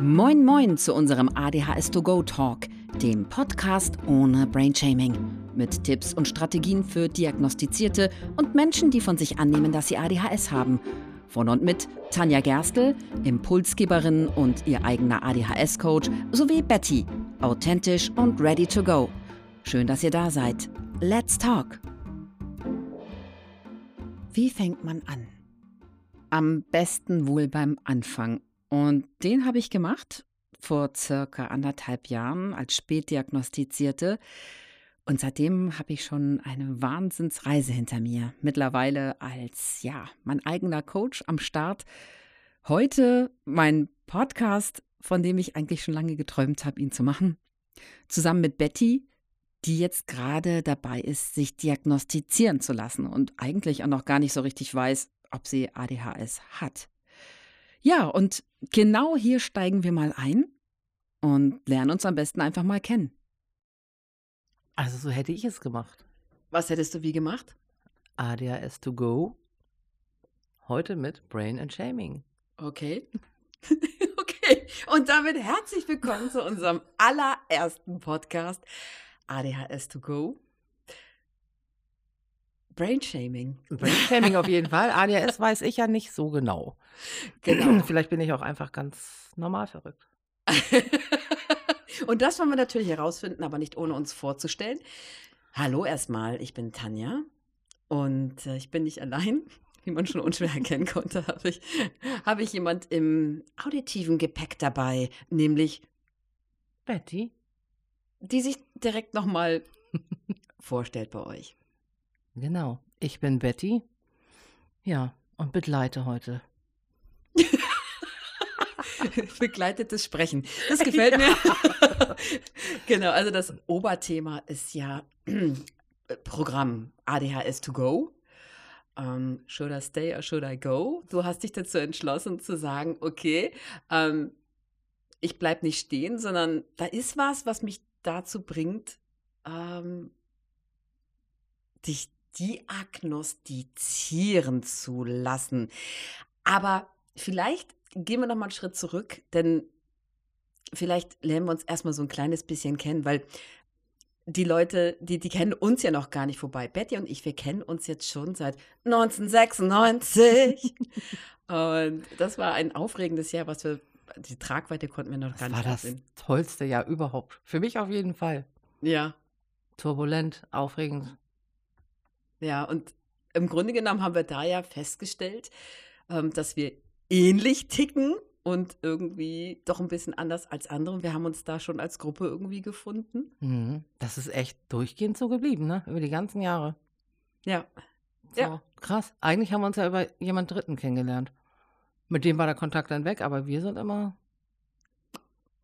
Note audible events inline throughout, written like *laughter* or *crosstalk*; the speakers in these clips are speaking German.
Moin Moin zu unserem ADHS to go Talk, dem Podcast ohne Brainshaming. Mit Tipps und Strategien für Diagnostizierte und Menschen, die von sich annehmen, dass sie ADHS haben. Von und mit Tanja Gerstl, Impulsgeberin und ihr eigener ADHS-Coach, sowie Betty, authentisch und ready to go. Schön, dass ihr da seid. Let's talk! Wie fängt man an? Am besten wohl beim Anfang. Und den habe ich gemacht vor circa anderthalb Jahren als Spätdiagnostizierte. Und seitdem habe ich schon eine Wahnsinnsreise hinter mir. Mittlerweile als, ja, mein eigener Coach am Start. Heute mein Podcast, von dem ich eigentlich schon lange geträumt habe, ihn zu machen. Zusammen mit Betty, die jetzt gerade dabei ist, sich diagnostizieren zu lassen und eigentlich auch noch gar nicht so richtig weiß, ob sie ADHS hat. Ja, und genau hier steigen wir mal ein und lernen uns am besten einfach mal kennen. Also so hätte ich es gemacht. Was hättest du wie gemacht? ADHS to go. Heute mit Brain and Shaming. Okay. *laughs* okay. Und damit herzlich willkommen zu unserem allerersten Podcast ADHS to go. Brainshaming. Brainshaming auf jeden Fall. ADHS weiß ich ja nicht so genau. *laughs* *clears throat* Genau. Vielleicht bin ich auch einfach ganz normal verrückt. *laughs* Und das wollen wir natürlich herausfinden, aber nicht ohne uns vorzustellen. Hallo erstmal, ich bin Tanja und äh, ich bin nicht allein. *laughs* Wie man schon unschwer erkennen konnte, habe ich, hab ich jemand im auditiven Gepäck dabei, nämlich Betty, die sich direkt nochmal vorstellt bei euch. Genau, ich bin Betty. Ja, und begleite heute. *laughs* Begleitetes Sprechen. Das gefällt ja. mir. *laughs* genau, also das Oberthema ist ja Programm ADHS to go. Um, ähm, should I stay or should I go? Du hast dich dazu entschlossen zu sagen, okay, um, ähm, ich bleibe nicht stehen, sondern da ist was, was mich dazu bringt, um, ähm, dich diagnostizieren zu lassen. Aber vielleicht gehen wir noch mal einen Schritt zurück, denn vielleicht lernen wir uns erstmal so ein kleines bisschen kennen, weil die Leute, die, die kennen uns ja noch gar nicht vorbei. Betty und ich, wir kennen uns jetzt schon seit 1996. *laughs* und das war ein aufregendes Jahr, was wir, die Tragweite konnten wir noch das gar nicht war das sehen. tollste Jahr überhaupt. Für mich auf jeden Fall. Ja. Turbulent, aufregend. Ja, und im Grunde genommen haben wir da ja festgestellt, ähm, dass wir ähnlich ticken und irgendwie doch ein bisschen anders als andere. Wir haben uns da schon als Gruppe irgendwie gefunden. Mhm. Das ist echt durchgehend so geblieben, ne? Über die ganzen Jahre. Ja. So, ja. Krass. Eigentlich haben wir uns ja über jemand Dritten kennengelernt. Mit dem war der Kontakt dann weg, aber wir sind immer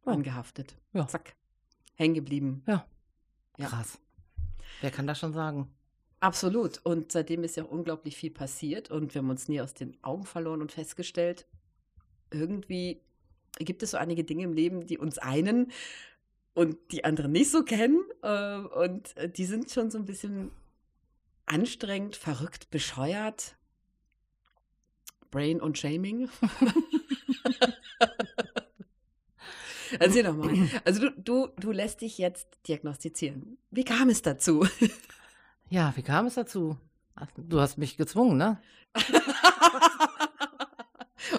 angehaftet. Ja. Zack. Hängen geblieben. Ja. ja. Krass. Wer kann das schon sagen? Absolut. Und seitdem ist ja auch unglaublich viel passiert und wir haben uns nie aus den Augen verloren und festgestellt, irgendwie gibt es so einige Dinge im Leben, die uns einen und die anderen nicht so kennen. Äh, und die sind schon so ein bisschen anstrengend, verrückt, bescheuert. Brain und Shaming. *laughs* Erzähl doch mal. Also du, du, du lässt dich jetzt diagnostizieren. Wie kam es dazu? Ja, wie kam es dazu? Du hast mich gezwungen, ne? *laughs*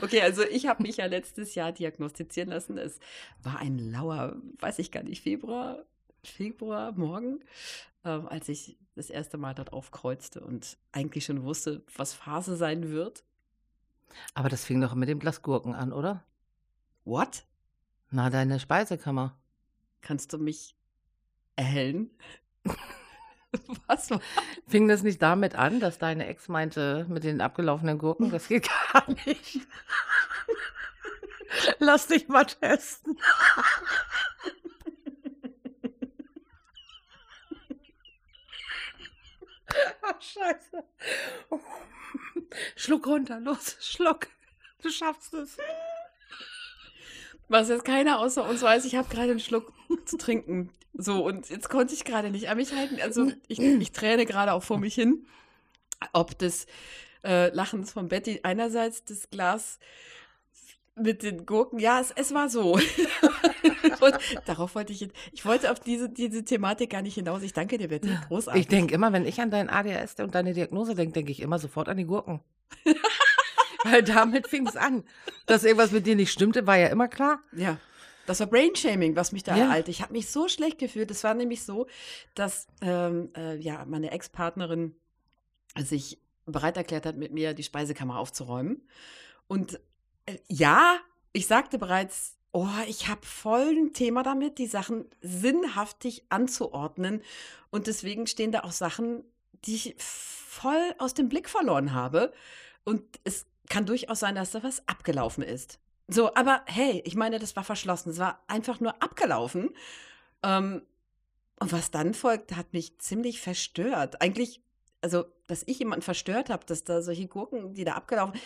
okay, also ich habe mich ja letztes Jahr diagnostizieren lassen. Es war ein lauer, weiß ich gar nicht, Februar, Februar, morgen, äh, als ich das erste Mal dort aufkreuzte und eigentlich schon wusste, was Phase sein wird. Aber das fing doch mit dem Glas Gurken an, oder? What? Na, deine Speisekammer. Kannst du mich erhellen? *laughs* Was war? Fing das nicht damit an, dass deine Ex meinte, mit den abgelaufenen Gurken, das geht gar nicht. *laughs* Lass dich mal testen. *laughs* Ach, scheiße. Schluck runter, los, schluck. Du schaffst es. Was jetzt keiner außer uns weiß, ich habe gerade einen Schluck zu trinken. So, und jetzt konnte ich gerade nicht an mich halten. Also *laughs* ich, ich träne gerade auch vor mich hin. Ob des äh, Lachens von Betty einerseits das Glas Mit den Gurken, ja, es, es war so. *laughs* Und darauf wollte ich, jetzt- ich wollte auf diese, diese Thematik gar nicht hinaus. Ich danke dir, Betty, großartig. Ich denke immer, wenn ich an dein ADHS und deine Diagnose denke, denke ich immer sofort an die Gurken. *laughs* Weil damit fing es an. Dass irgendwas mit dir nicht stimmte, war ja immer klar. Ja, das war Brainshaming, was mich da Ja. ereilte. Ich habe mich so schlecht gefühlt. Es war nämlich so, dass ähm, äh, ja, meine Ex-Partnerin sich bereit erklärt hat, mit mir die Speisekammer aufzuräumen. Und äh, ja, ich sagte bereits, oh, ich habe voll ein Thema damit, die Sachen sinnhaftig anzuordnen. Und deswegen stehen da auch Sachen, die ich voll aus dem Blick verloren habe. Und es kann durchaus sein, dass da was abgelaufen ist. So, aber hey, ich meine, das war verschlossen. Es war einfach nur abgelaufen. Ähm, und was dann folgt, hat mich ziemlich verstört. Eigentlich, also, dass ich jemanden verstört habe, dass da solche Gurken, die da abgelaufen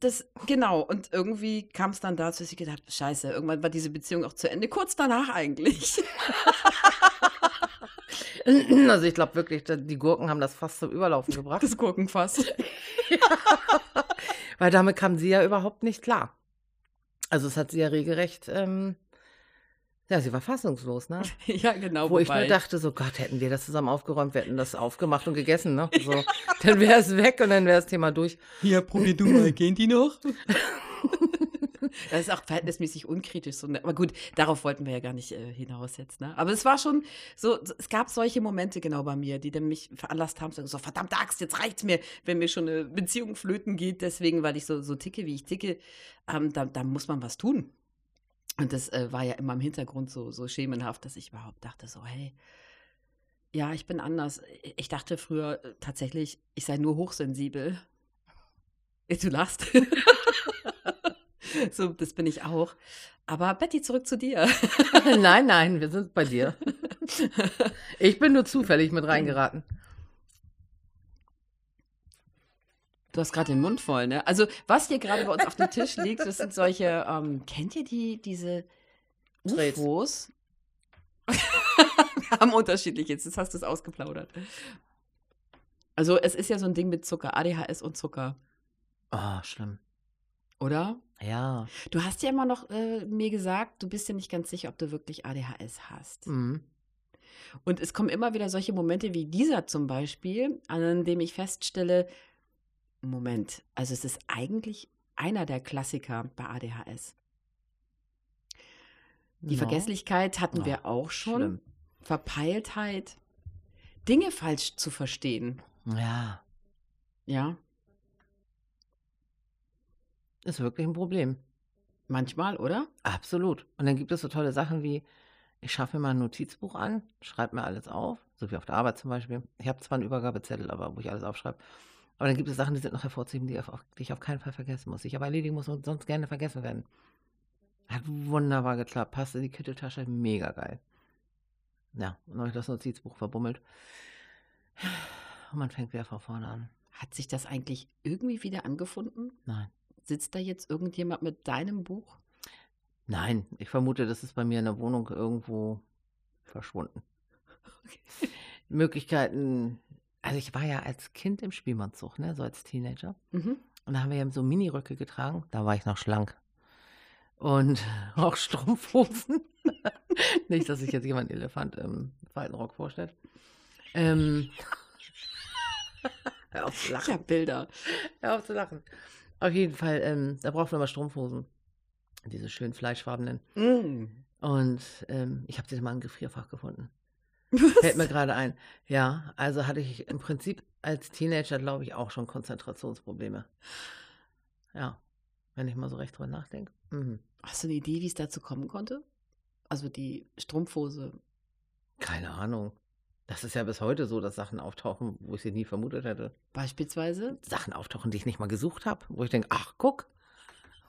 das, genau. Und irgendwie kam es dann dazu, dass ich gedacht habe, scheiße, irgendwann war diese Beziehung auch zu Ende. Kurz danach eigentlich. *laughs* Also ich glaube wirklich, die Gurken haben das fast zum Überlaufen *laughs* gebracht. Das Gurkenfass. *laughs* Weil damit kam sie ja überhaupt nicht klar. Also es hat sie ja regelrecht, ähm, ja, sie war fassungslos, ne? *laughs* ja, genau. Wo ich nur dachte, so Gott, hätten wir das zusammen aufgeräumt, wir hätten das aufgemacht und gegessen, ne? *laughs* So, dann wäre es weg und dann wäre das Thema durch. Hier, probier du mal, gehen die noch? *laughs* *laughs* das ist auch verhältnismäßig unkritisch. So, ne? Aber gut, darauf wollten wir ja gar nicht äh, hinaus jetzt. Ne? Aber es war schon so, es gab solche Momente genau bei mir, die dann mich veranlasst haben, sagen, so verdammte Axt, jetzt reicht's mir, wenn mir schon eine Beziehung flöten geht. Deswegen, weil ich so, so ticke, wie ich ticke, ähm, da, da muss man was tun. Und das äh, war ja immer im Hintergrund so, so schemenhaft, dass ich überhaupt dachte, so, hey, ja, ich bin anders. Ich dachte früher äh, tatsächlich, ich sei nur hochsensibel. Du lachst. *laughs* *laughs* so, das bin ich auch. Aber Betty, zurück zu dir. *laughs* nein, nein, wir sind bei dir. *laughs* Ich bin nur zufällig mit reingeraten. Du hast gerade den Mund voll, ne? Also, was hier gerade bei uns auf dem Tisch liegt, das sind solche, ähm, kennt ihr die, diese. UFOs? Wir haben unterschiedlich jetzt, jetzt hast du es ausgeplaudert. Also, es ist ja so ein Ding mit Zucker, ADHS und Zucker, Oh, schlimm. Oder? Ja. Du hast ja immer noch äh, mir gesagt, du bist ja nicht ganz sicher, ob du wirklich ADHS hast. Mhm. Und es kommen immer wieder solche Momente wie dieser zum Beispiel, an dem ich feststelle, Moment, also es ist eigentlich einer der Klassiker bei ADHS. Die Ja. Vergesslichkeit hatten Oh, wir auch schon. schlimm. Verpeiltheit, Dinge falsch zu verstehen. Ja, Ja, ist wirklich ein Problem. manchmal, oder? Absolut. Und dann gibt es so tolle Sachen wie, ich schaffe mir mal ein Notizbuch an, schreibe mir alles auf, so wie auf der Arbeit zum Beispiel. Ich habe zwar einen Übergabezettel, aber wo ich alles aufschreibe. Aber dann gibt es Sachen, die sind noch hervorzuheben, die, auf, die ich auf keinen Fall vergessen muss. Ich aber erledigen muss und sonst gerne vergessen werden. Hat wunderbar geklappt. Passt in die Kitteltasche. Mega geil. Ja, und dann habe ich das Notizbuch verbummelt. Und man fängt wieder von vorne an. Hat sich das eigentlich irgendwie wieder angefunden? Nein. Sitzt da jetzt irgendjemand mit deinem Buch? Nein, ich vermute, das ist bei mir in der Wohnung irgendwo verschwunden. Möglichkeiten. Also ich war ja als Kind im Spielmannzug, ne, so als Teenager. Mhm. Und da haben wir eben so Miniröcke getragen. Da war ich noch schlank. Und *laughs* auch Strumpfhosen. *laughs* Nicht, dass sich jetzt jemand Elefant im Faltenrock vorstellt. Ähm. *laughs* Hör auf zu Ich lachen. habe Bilder. Hör auf zu lachen. Auf jeden Fall, ähm, da braucht man immer Strumpfhosen. Diese schönen fleischfarbenen. Mm. Und ähm, ich habe sie mal im Gefrierfach gefunden. Fällt mir gerade ein. Ja, also hatte ich im Prinzip als Teenager, glaube ich, auch schon Konzentrationsprobleme. Ja, wenn ich mal so recht drüber nachdenke. Mhm. Hast du eine Idee, wie es dazu kommen konnte? Also die Strumpfhose. Keine Ahnung. Das ist ja bis heute so, dass Sachen auftauchen, wo ich sie nie vermutet hätte. Beispielsweise. Sachen auftauchen, die ich nicht mal gesucht habe, wo ich denke, ach, guck.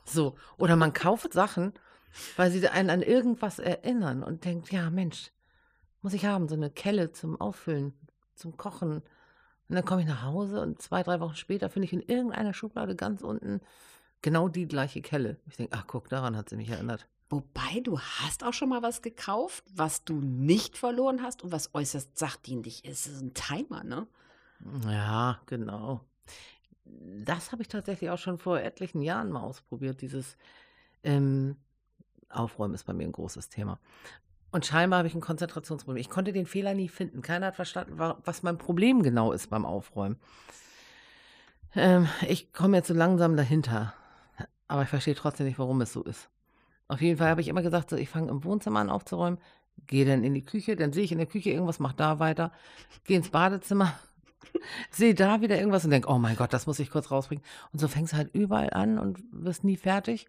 So. Oder man kauft Sachen, weil sie einen an irgendwas erinnern und denkt, ja, Mensch, muss ich haben, so eine Kelle zum Auffüllen, zum Kochen. Und dann komme ich nach Hause und zwei, drei Wochen später finde ich in irgendeiner Schublade ganz unten genau die gleiche Kelle. Ich denke, ach, guck, daran hat sie mich erinnert. Wobei, du hast auch schon mal was gekauft, was du nicht verloren hast und was äußerst sachdienlich ist. Das ist ein Timer, ne? Ja, genau. das habe ich tatsächlich auch schon vor etlichen Jahren mal ausprobiert. Dieses ähm, Aufräumen ist bei mir ein großes Thema. Und scheinbar habe ich ein Konzentrationsproblem. Ich konnte den Fehler nie finden. Keiner hat verstanden, was mein Problem genau ist beim Aufräumen. Ähm, ich komme jetzt so langsam dahinter. Aber ich verstehe trotzdem nicht, warum es so ist. Auf jeden Fall habe ich immer gesagt, so, ich fange im Wohnzimmer an aufzuräumen, gehe dann in die Küche, dann sehe ich in der Küche irgendwas, mache da weiter, gehe ins Badezimmer, *laughs* sehe da wieder irgendwas und denke, oh mein Gott, das muss ich kurz rausbringen. Und so fängst du halt überall an und wirst nie fertig.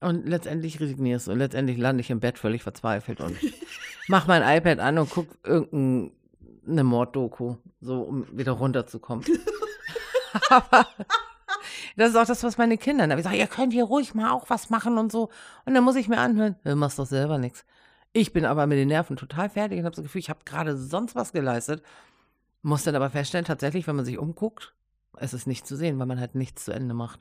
Und letztendlich resignierst du. Und letztendlich lande ich im Bett völlig verzweifelt und *laughs* mach mein iPad an und guck irgendeine Morddoku, so um wieder runterzukommen. *laughs* Aber das ist auch das, was meine Kinder. Da ich sage, ihr könnt hier ruhig mal auch was machen und so. Und dann muss ich mir anhören, du machst doch selber nichts. Ich bin aber mit den Nerven total fertig und habe das Gefühl, ich habe gerade sonst was geleistet. Muss dann aber feststellen, tatsächlich, wenn man sich umguckt, es ist nicht zu sehen, weil man halt nichts zu Ende macht.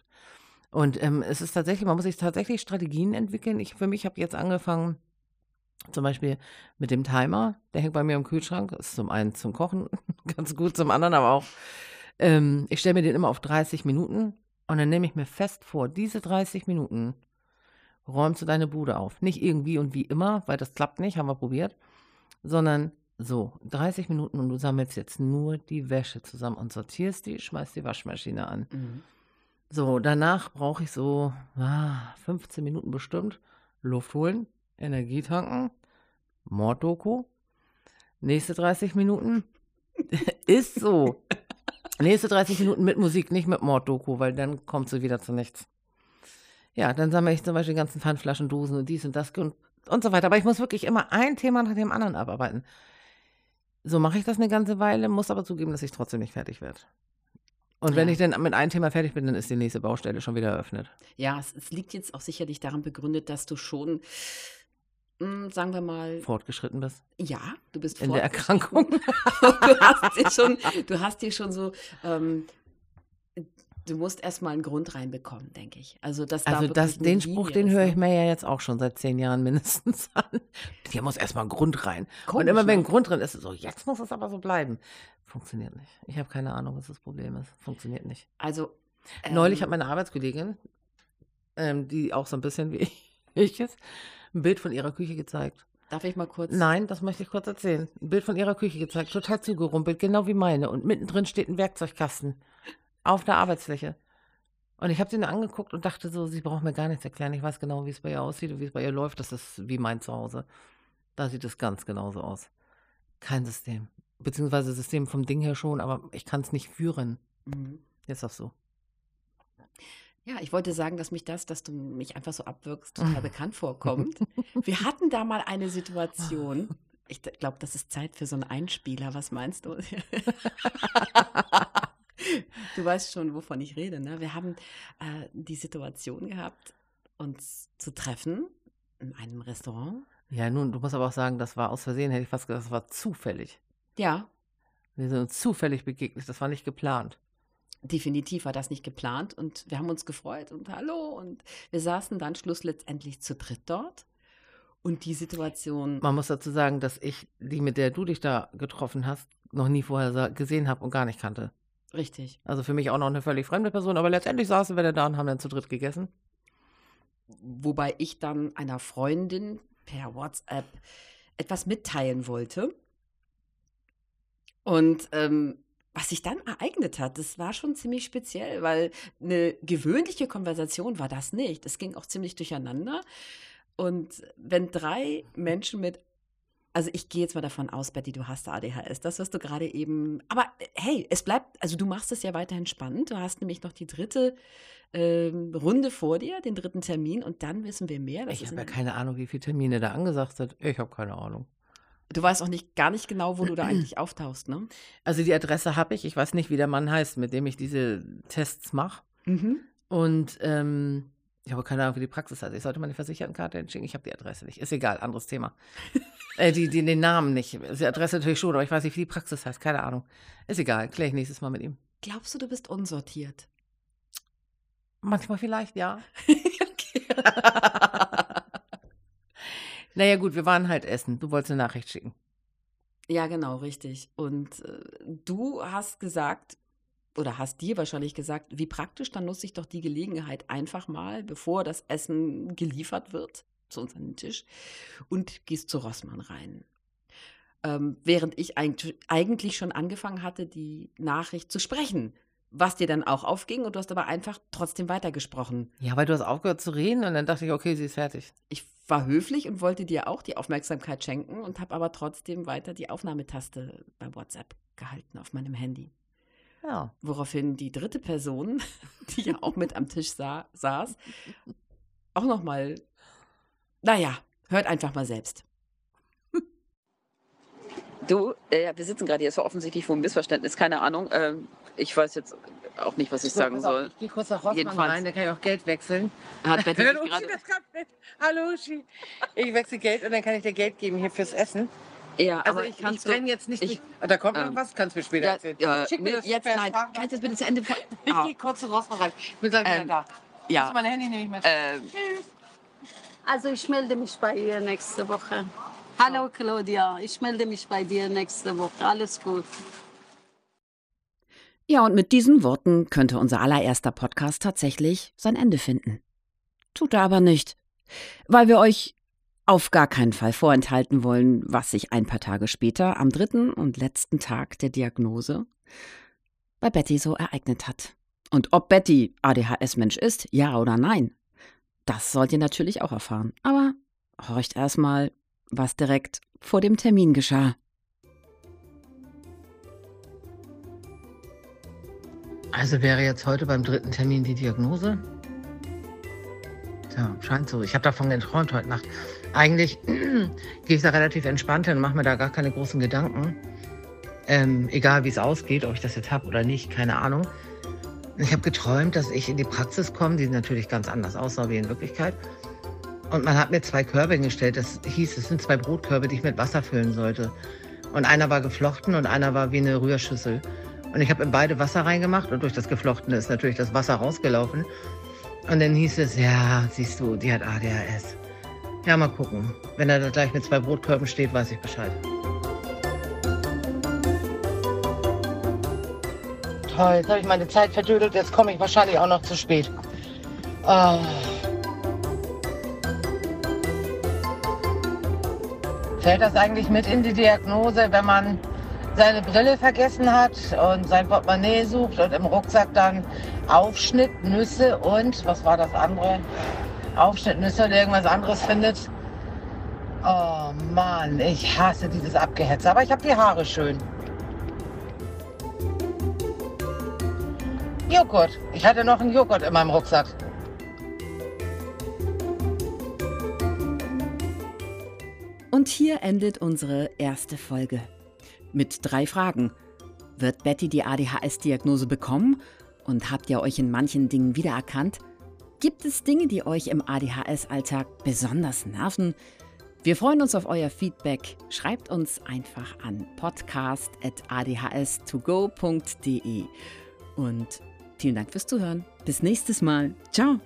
Und ähm, es ist tatsächlich, man muss sich tatsächlich Strategien entwickeln. Ich für mich habe jetzt angefangen, zum Beispiel mit dem Timer, der hängt bei mir im Kühlschrank. Ist zum einen zum Kochen *laughs* ganz gut, zum anderen aber auch, ähm, ich stelle mir den immer auf 30 Minuten und dann nehme ich mir fest vor, diese 30 Minuten räumst du deine Bude auf. Nicht irgendwie und wie immer, weil das klappt nicht, haben wir probiert, sondern so, 30 Minuten und du sammelst jetzt nur die Wäsche zusammen und sortierst die, schmeißt die Waschmaschine an. Mhm. So, danach brauche ich so ah, 15 Minuten bestimmt. Luft holen, Energie tanken, Morddoku. Nächste 30 Minuten. *laughs* Ist so. Nächste 30 Minuten mit Musik, nicht mit Morddoku, weil dann kommt sie wieder zu nichts. Ja, dann sammle ich zum Beispiel die ganzen Pfandflaschen, Dosen und dies und das und, und so weiter. Aber ich muss wirklich immer ein Thema nach dem anderen abarbeiten. So mache ich das eine ganze Weile, muss aber zugeben, dass ich trotzdem nicht fertig werde. Und wenn ja. ich dann mit einem Thema fertig bin, dann ist die nächste Baustelle schon wieder eröffnet. Ja, es, es liegt jetzt auch sicherlich daran begründet, dass du schon, sagen wir mal. Fortgeschritten bist. Ja, du bist In der Erkrankung. *laughs* du, hast dir schon, du hast dir schon so ähm, du musst erstmal einen Grund reinbekommen, denke ich. Also, das also das, den Spruch, den höre ich ne? mir ja jetzt auch schon seit zehn Jahren *laughs* mindestens an. Hier muss erstmal ein Grund rein. Komisch, und immer wenn ein ne? Grund drin ist, so, jetzt muss es aber so bleiben. Funktioniert nicht. Ich habe keine Ahnung, was das Problem ist. Funktioniert nicht. Also. Ähm, Neulich hat meine Arbeitskollegin, ähm, die auch so ein bisschen wie *laughs* ich ist, ein Bild von ihrer Küche gezeigt. Darf ich mal kurz? Nein, das möchte ich kurz erzählen. Ein Bild von ihrer Küche gezeigt, total zugerumpelt, genau wie meine. Und mittendrin steht ein Werkzeugkasten auf der Arbeitsfläche. Und ich habe sie nur angeguckt und dachte so, sie braucht mir gar nichts erklären. Ich weiß genau, wie es bei ihr aussieht und wie es bei ihr läuft. Das ist wie mein Zuhause. Da sieht es ganz genauso aus. Kein System. Beziehungsweise System vom Ding her schon, aber ich kann es nicht führen. Mhm. Ist das so? Ja, ich wollte sagen, dass mich das, dass du mich einfach so abwirkst, total *laughs* bekannt vorkommt. Wir hatten da mal eine Situation. Ich glaube, das ist Zeit für so einen Einspieler. Was meinst du? *laughs* Du weißt schon, wovon ich rede. Ne? Wir haben äh, die Situation gehabt, uns zu treffen in einem Restaurant. Ja, nun, du musst aber auch sagen, das war aus Versehen, hätte ich fast gesagt, das war zufällig. Ja. Wir sind uns zufällig begegnet, das war nicht geplant. Definitiv war das nicht geplant und wir haben uns gefreut und hallo und wir saßen dann Schluss letztendlich zu dritt dort. Und die Situation. Man muss dazu sagen, dass ich die, mit der du dich da getroffen hast, noch nie vorher gesehen habe und gar nicht kannte. Richtig. Also für mich auch noch eine völlig fremde Person, aber letztendlich saßen wir da und haben dann zu dritt gegessen. Wobei ich dann einer Freundin per WhatsApp etwas mitteilen wollte. Und ähm, was sich dann ereignet hat, das war schon ziemlich speziell, weil eine gewöhnliche Konversation war das nicht. Es ging auch ziemlich durcheinander. Und wenn drei Menschen mit also ich gehe jetzt mal davon aus, Betty, du hast ADHS. Das, was du gerade eben. Aber hey, es bleibt, also du machst es ja weiterhin spannend. Du hast nämlich noch die dritte ähm, Runde vor dir, den dritten Termin, und dann wissen wir mehr. ich habe ja keine Ahnung, wie viele Termine da angesagt sind. Ich habe keine Ahnung. Du weißt auch nicht gar nicht genau, wo du da eigentlich auftauchst, ne? Also die Adresse habe ich. Ich weiß nicht, wie der Mann heißt, mit dem ich diese Tests mache. Mhm. Und ähm, ich habe keine Ahnung, wie die Praxis heißt. Ich sollte meine Versichertenkarte entschicken. Ich habe die Adresse nicht. Ist egal, anderes Thema. *laughs* äh, die, die, den Namen nicht. Die Adresse natürlich schon, aber ich weiß nicht, wie die Praxis heißt. Keine Ahnung. Ist egal. Kläre ich nächstes Mal mit ihm. Glaubst du, du bist unsortiert? Manchmal vielleicht, ja. *laughs* *laughs* naja, gut, wir waren halt essen. Du wolltest eine Nachricht schicken. Ja, genau, richtig. Und äh, du hast gesagt, oder hast dir wahrscheinlich gesagt, wie praktisch, dann nutze ich doch die Gelegenheit einfach mal, bevor das Essen geliefert wird, zu uns an den Tisch, und gehst zu Rossmann rein. Ähm, während ich eigentlich schon angefangen hatte, die Nachricht zu sprechen, was dir dann auch aufging und du hast aber einfach trotzdem weitergesprochen. Ja, weil du hast aufgehört zu reden und dann dachte ich, okay, sie ist fertig. Ich war höflich und wollte dir auch die Aufmerksamkeit schenken und habe aber trotzdem weiter die Aufnahmetaste bei WhatsApp gehalten auf meinem Handy. Ja. Woraufhin die dritte Person, *laughs* die ja auch mit am Tisch sa saß, auch nochmal, naja, hört einfach mal selbst. Du, äh, wir sitzen gerade hier, es war offensichtlich wohl ein Missverständnis, keine Ahnung. Ähm, ich weiß jetzt auch nicht, was ich so, sagen soll. Ich gehe kurz nach Rossmann rein, da kann ich auch Geld wechseln. Hat Betty *laughs* Hallo, Uschi, das kommt mit. Hallo, Uschi. Ich wechsle Geld und dann kann ich dir Geld geben hier fürs Essen. Ja, also aber ich, ich brenne jetzt nicht. Ich, da kommt noch ähm, was, kannst du mir später ja, erzählen. Ja, Schick mir das jetzt nein. Kannst du das bitte zu Ende? *laughs* Ich ah. gehe kurz zu Rossmann rein. Ich bin gleich ähm, wieder da. Ja. Das mein Handy nehme ich mit. Ähm, also ich melde mich bei ihr nächste Woche. Hallo Claudia, ich melde mich bei dir nächste Woche. Alles gut. Ja, und mit diesen Worten könnte unser allererster Podcast tatsächlich sein Ende finden. Tut er aber nicht, weil wir euch auf gar keinen Fall vorenthalten wollen, was sich ein paar Tage später, am dritten und letzten Tag der Diagnose, bei Betty so ereignet hat. Und ob Betty ADHS-Mensch ist, ja oder nein, das sollt ihr natürlich auch erfahren. Aber horcht erstmal, was direkt vor dem Termin geschah. Also wäre jetzt heute beim dritten Termin die Diagnose? Tja, scheint so. Ich habe davon geträumt heute Nacht. Eigentlich *clears throat* gehe ich da relativ entspannt hin und mache mir da gar keine großen Gedanken. Ähm, egal wie es ausgeht, ob ich das jetzt habe oder nicht, keine Ahnung. Ich habe geträumt, dass ich in die Praxis komme, die natürlich ganz anders aussah wie in Wirklichkeit. Und man hat mir zwei Körbe hingestellt. Das hieß, es sind zwei Brotkörbe, die ich mit Wasser füllen sollte. Und einer war geflochten und einer war wie eine Rührschüssel. Und ich habe in beide Wasser reingemacht und durch das Geflochtene ist natürlich das Wasser rausgelaufen. Und dann hieß es, ja, siehst du, die hat ADHS. Ja, mal gucken. Wenn er da gleich mit zwei Brotkörben steht, weiß ich Bescheid. Toll, jetzt habe ich meine Zeit verdödelt, jetzt komme ich wahrscheinlich auch noch zu spät. Oh. Fällt das eigentlich mit in die Diagnose, wenn man seine Brille vergessen hat und sein Portemonnaie sucht und im Rucksack dann Aufschnitt, Nüsse und, was war das andere? Aufschnittnüsse oder irgendwas anderes findet. Oh Mann, ich hasse dieses Abgehetze. Aber ich habe die Haare schön. Joghurt. Ich hatte noch einen Joghurt in meinem Rucksack. Und hier endet unsere erste Folge. Mit drei Fragen. Wird Betty die ADHS-Diagnose bekommen? Und habt ihr euch in manchen Dingen wiedererkannt? Gibt es Dinge, die euch im ADHS-Alltag besonders nerven? Wir freuen uns auf euer Feedback. Schreibt uns einfach an podcast.adhs2go.de. Und vielen Dank fürs Zuhören. Bis nächstes Mal. Ciao.